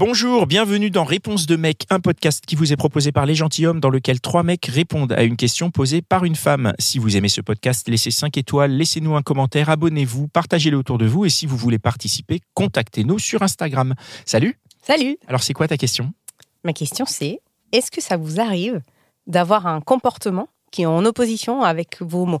Bonjour, bienvenue dans Réponse de mec, un podcast qui vous est proposé par les gentilshommes dans lequel trois mecs répondent à une question posée par une femme. Si vous aimez ce podcast, laissez 5 étoiles, laissez-nous un commentaire, abonnez-vous, partagez-le autour de vous et si vous voulez participer, contactez-nous sur Instagram. Salut Salut Alors c'est quoi ta question? Ma question c'est, est-ce que ça vous arrive d'avoir un comportement qui est en opposition avec vos mots?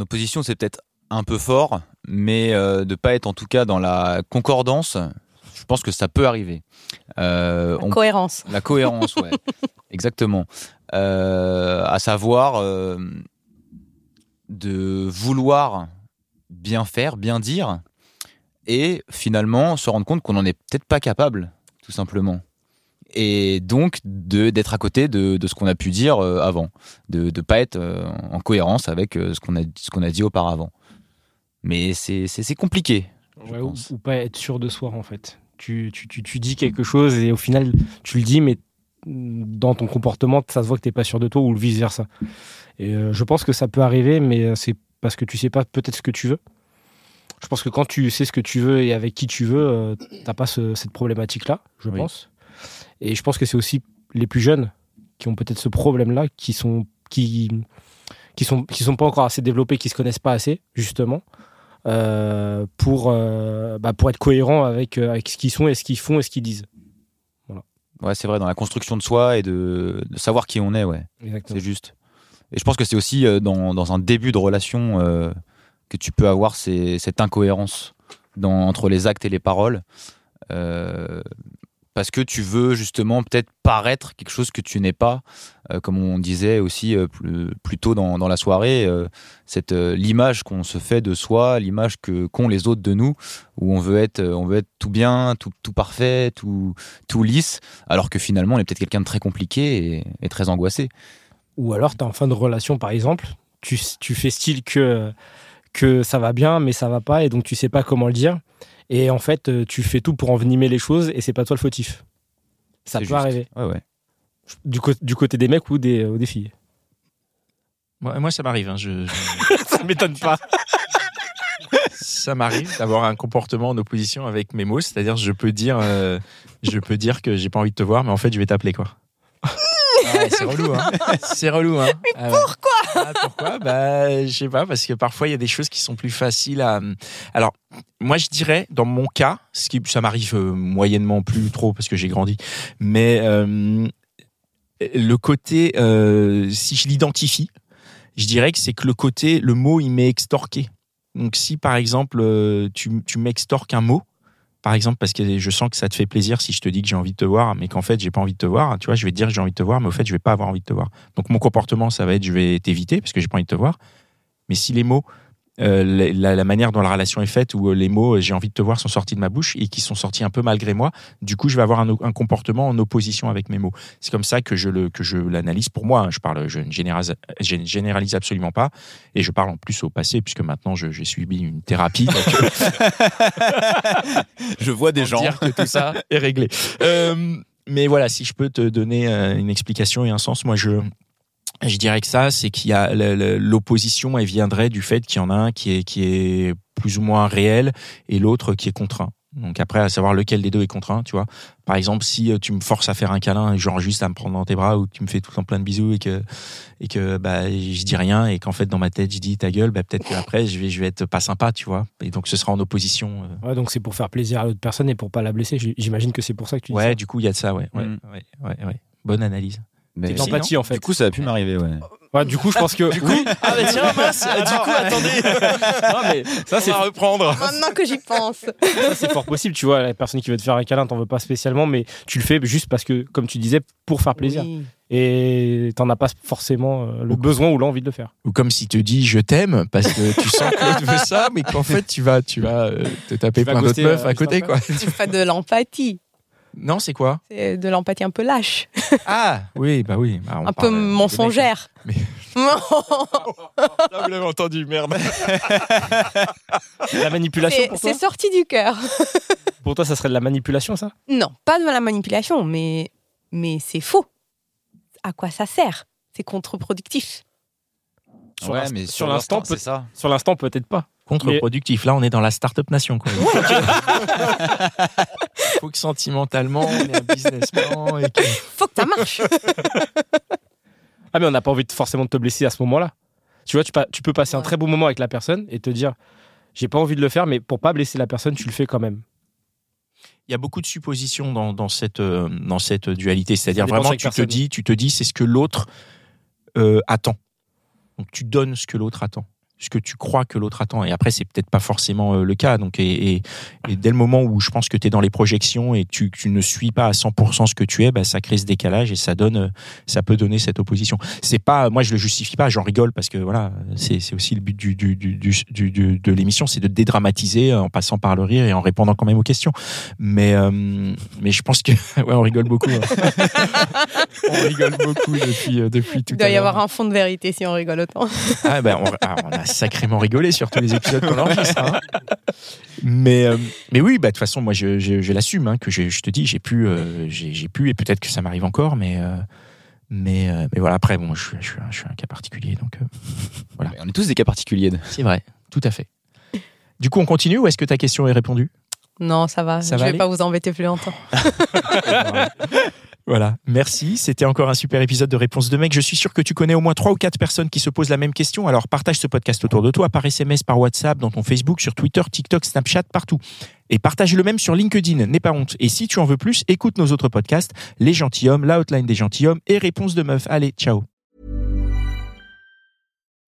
Opposition, c'est peut-être un peu fort, mais euh, de pas être en tout cas dans la concordance, je pense que ça peut arriver. Euh, on- Cohérence. La cohérence, ouais. Exactement. Euh, à savoir euh, de vouloir bien faire, bien dire, et finalement se rendre compte qu'on n'en est peut-être pas capable, tout simplement. Et donc d'être à côté de, de ce qu'on a pu dire euh, avant, de ne pas être euh, en cohérence avec euh, ce qu'on a, qu'on a dit auparavant. Mais c'est compliqué. je Ouais, ou, pense. ou pas être sûr de soi en fait. Tu, tu, tu, tu dis quelque chose et au final tu le dis mais dans ton comportement ça se voit que t'es pas sûr de toi ou vice versa. Et euh, je pense que ça peut arriver mais c'est parce que tu sais pas peut-être ce que tu veux. Je pense que quand tu sais ce que tu veux et avec qui tu veux, euh, t'as pas ce- cette problématique là, je Oui. pense. Et je pense que c'est aussi les plus jeunes qui ont peut-être ce problème là, qui sont qui qui sont qui sont pas encore assez développés, qui se connaissent pas assez justement euh, pour, euh, bah, pour être cohérent avec, euh, avec ce qu'ils sont et ce qu'ils font et ce qu'ils disent. Ouais, c'est vrai, dans la construction de soi et de, de savoir qui on est, ouais. Exactement. C'est juste. Et je pense que c'est aussi dans, dans un début de relation euh, que tu peux avoir ces- cette incohérence dans, entre les actes et les paroles. Euh, parce que tu veux justement peut-être paraître quelque chose que tu n'es pas, Euh, comme on disait aussi euh, plus, plus tôt dans, dans la soirée, euh, cette l'image qu'on se fait de soi, l'image que qu'ont les autres de nous, où on veut être, on veut être tout bien, tout, tout parfait, tout, tout lisse, alors que finalement on est peut-être quelqu'un de très compliqué et, et très angoissé. Ou alors, tu es en fin de relation, par exemple, tu, tu fais style que, que ça va bien, mais ça va pas, et donc tu sais pas comment le dire. Et en fait, euh, tu fais tout pour envenimer les choses, et c'est pas toi le fautif. Ça peut juste. arriver. Ouais, ouais. Du, côté des mecs ou des, ou des filles. moi, moi, ça m'arrive. hein, je- je- ça m'étonne pas. ça m'arrive d'avoir un comportement en opposition avec mes mots, c'est-à-dire je peux dire, euh, je peux dire que j'ai pas envie de te voir, mais en fait je vais t'appeler quoi. Ah ouais, c'est relou, hein. C'est relou, hein. Mais pourquoi Pourquoi? Bah, je sais pas, parce que parfois il y a des choses qui sont plus faciles à. Alors, moi je dirais, dans mon cas, ce qui ça m'arrive euh, moyennement plus trop parce que j'ai grandi, mais euh, le côté, euh, si je l'identifie, je dirais que c'est que le côté, le mot il m'est extorqué. Donc si par exemple euh, tu, tu m'extorques un mot, par exemple parce que je sens que ça te fait plaisir si je te dis que j'ai envie de te voir, mais qu'en fait j'ai pas envie de te voir, tu vois, je vais te dire que j'ai envie de te voir, mais au fait je vais pas avoir envie de te voir. Donc mon comportement ça va être je vais t'éviter parce que j'ai pas envie de te voir. Mais si les mots, euh, la, manière dont la relation est faite, où euh, les mots euh, j'ai envie de te voir sont sortis de ma bouche et qui sont sortis un peu malgré moi, du coup je vais avoir un, un comportement en opposition avec mes mots. C'est comme ça que je le que je l'analyse pour moi. hein. Je parle, je ne généralise, je ne généralise absolument pas. Et je parle en plus au passé, puisque maintenant j'ai subi une thérapie. Donc, Je vois des gens. dire que tout ça est réglé. Euh, mais voilà, si je peux te donner une explication et un sens, moi je. Je dirais que ça, c'est qu'il y a l'opposition, elle viendrait du fait qu'il y en a un qui est, qui est plus ou moins réel et l'autre qui est contraint. Donc après, à savoir lequel des deux est contraint, tu vois. Par exemple, si euh, tu me forces à faire un câlin, genre juste à me prendre dans tes bras ou que tu me fais tout le temps plein de bisous et que et que bah je dis rien et qu'en fait dans ma tête je dis ta gueule, bah peut-être qu'après je vais je vais être pas sympa, tu vois. Et donc ce sera en opposition. euh, Ouais, donc c'est pour faire plaisir à l'autre personne et pour pas la blesser. J'imagine que c'est pour ça que tu dis Ouais, ça. du coup, il y a de ça, ouais. ouais, Mm. ouais, ouais, ouais. Bonne analyse. Mais- L'empathie, en fait. Du coup, ça a pu m'arriver, ouais. Ouais, du coup, je pense que. oui, Ah, bah tiens, mince, du coup, attendez. non, mais ça, c'est reprendre. Maintenant que j'y pense. Ça, c'est fort possible, tu vois. La personne qui veut te faire un câlin, t'en veux pas spécialement, mais tu le fais juste parce que, comme tu disais, pour faire plaisir. Oui. et t'en as pas forcément euh, le besoin ou l'envie de le faire. Ou comme s'il te dit je t'aime parce que tu sens que l'autre veut ça, mais qu'en fait tu vas, tu vas euh, te taper Tu vas plein d'autres meufs euh, à côté, quoi. Tu fais de l'empathie. Non, c'est quoi C'est de l'empathie un peu lâche, Ah, oui, bah oui. bah, on un peu mensongère. Mais- vous l'avez entendu, merde. La manipulation C'est pour toi c'est sorti du cœur. Pour toi, ça serait de la manipulation, ça Non, pas de la manipulation, mais, mais c'est faux. À quoi ça sert? C'est contre-productif. Sur ouais, mais sur l'instant, c'est peut- ça. Sur l'instant, peut-être pas. Contre-productif. Là, on est dans la start-up nation, quoi. Faut que sentimentalement, on est un businessman et que... Faut que ça marche. Ah, mais on n'a pas envie de, forcément de te blesser à ce moment-là. Tu vois, tu, pa- tu peux passer un très beau moment avec la personne et te dire j'ai pas envie de le faire, mais pour pas blesser la personne, tu le fais quand même. Il y a beaucoup de suppositions dans, dans cette, euh, dans cette dualité. C'est-à-dire vraiment, tu te dis, tu te dis, c'est ce que l'autre euh, attend. Donc tu donnes ce que l'autre attend, ce que tu crois que l'autre attend. Et après, c'est peut-être pas forcément euh, le cas. Donc, et, et- et dès le moment où je pense que tu es dans les projections et que tu, tu ne suis pas à 100% ce que tu es, bah, ça crée ce décalage et ça donne, euh, ça peut donner cette opposition. C'est pas, moi je le justifie pas, j'en rigole parce que voilà, c'est c'est aussi le but du, du, du, du- de l'émission, c'est de dédramatiser euh, en passant par le rire et en répondant quand même aux questions. Mais, euh, mais je pense que, ouais, on rigole beaucoup. hein. on rigole beaucoup depuis, depuis tout Il doit y avoir un fond de vérité si on rigole autant. Ah ben, on, ah, on a sacrément rigolé sur tous les épisodes qu'on enregistre. hein. Mais, euh, mais oui, bah, de toute façon, moi, je, je, je l'assume, hein, que je, je te dis, j'ai pu, euh, j'ai j'ai pu, et peut-être que ça m'arrive encore, mais, euh, mais, euh, mais voilà, après, bon, je, suis- je, suis un- je suis un cas particulier, donc euh, Mais On est tous des cas particuliers. c'est vrai, tout à fait. Du coup, on continue ou est-ce que ta question est répondue? Non, ça va. Ça je va vais aller? pas vous embêter plus longtemps. Voilà, merci. C'était encore un super épisode de Réponse de mec. Je suis sûr que tu connais au moins trois ou quatre personnes qui se posent la même question. Alors partage ce podcast autour de toi, par SMS, par WhatsApp, dans ton Facebook, sur Twitter, TikTok, Snapchat, partout. Et partage le même sur LinkedIn, n'aie pas honte. Et si tu en veux plus, écoute nos autres podcasts, Les Gentilhommes, La Outline des Gentilhommes et Réponse de meuf. Allez, ciao.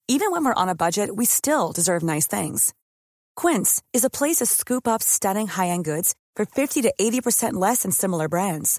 Even when we're on a budget, we still deserve nice things. Quince is a place to scoop up stunning high-end goods for 50 to 80% less than similar brands.